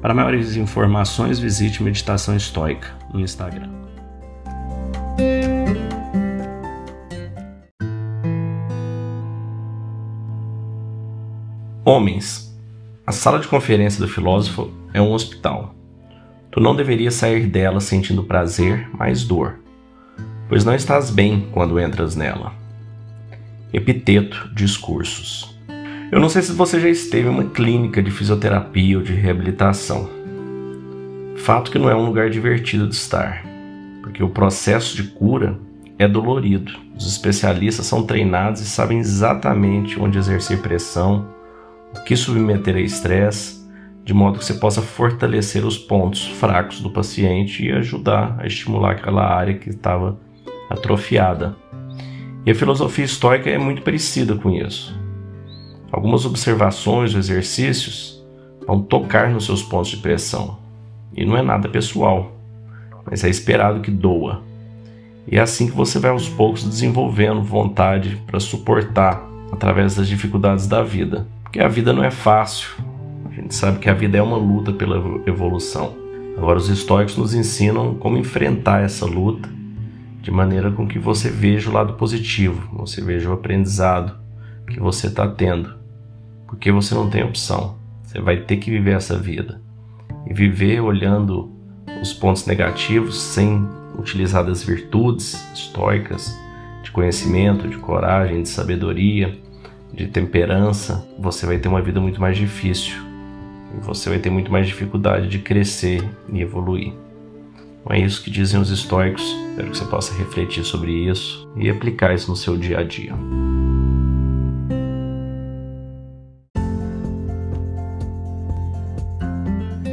Para maiores informações, visite Meditação Estoica no Instagram. Homens, a sala de conferência do filósofo é um hospital. Tu não deverias sair dela sentindo prazer, mas dor, pois não estás bem quando entras nela. Epiteto Discursos eu não sei se você já esteve em uma clínica de fisioterapia ou de reabilitação. Fato que não é um lugar divertido de estar, porque o processo de cura é dolorido. Os especialistas são treinados e sabem exatamente onde exercer pressão, o que submeter a estresse, de modo que você possa fortalecer os pontos fracos do paciente e ajudar a estimular aquela área que estava atrofiada. E a filosofia estoica é muito parecida com isso. Algumas observações ou exercícios vão tocar nos seus pontos de pressão. E não é nada pessoal, mas é esperado que doa. E é assim que você vai aos poucos desenvolvendo vontade para suportar através das dificuldades da vida. Porque a vida não é fácil. A gente sabe que a vida é uma luta pela evolução. Agora, os estoicos nos ensinam como enfrentar essa luta de maneira com que você veja o lado positivo, você veja o aprendizado que você está tendo porque você não tem opção. Você vai ter que viver essa vida. E viver olhando os pontos negativos sem utilizar das virtudes estoicas, de conhecimento, de coragem, de sabedoria, de temperança, você vai ter uma vida muito mais difícil. E você vai ter muito mais dificuldade de crescer e evoluir. Não é isso que dizem os estoicos. Espero que você possa refletir sobre isso e aplicar isso no seu dia a dia.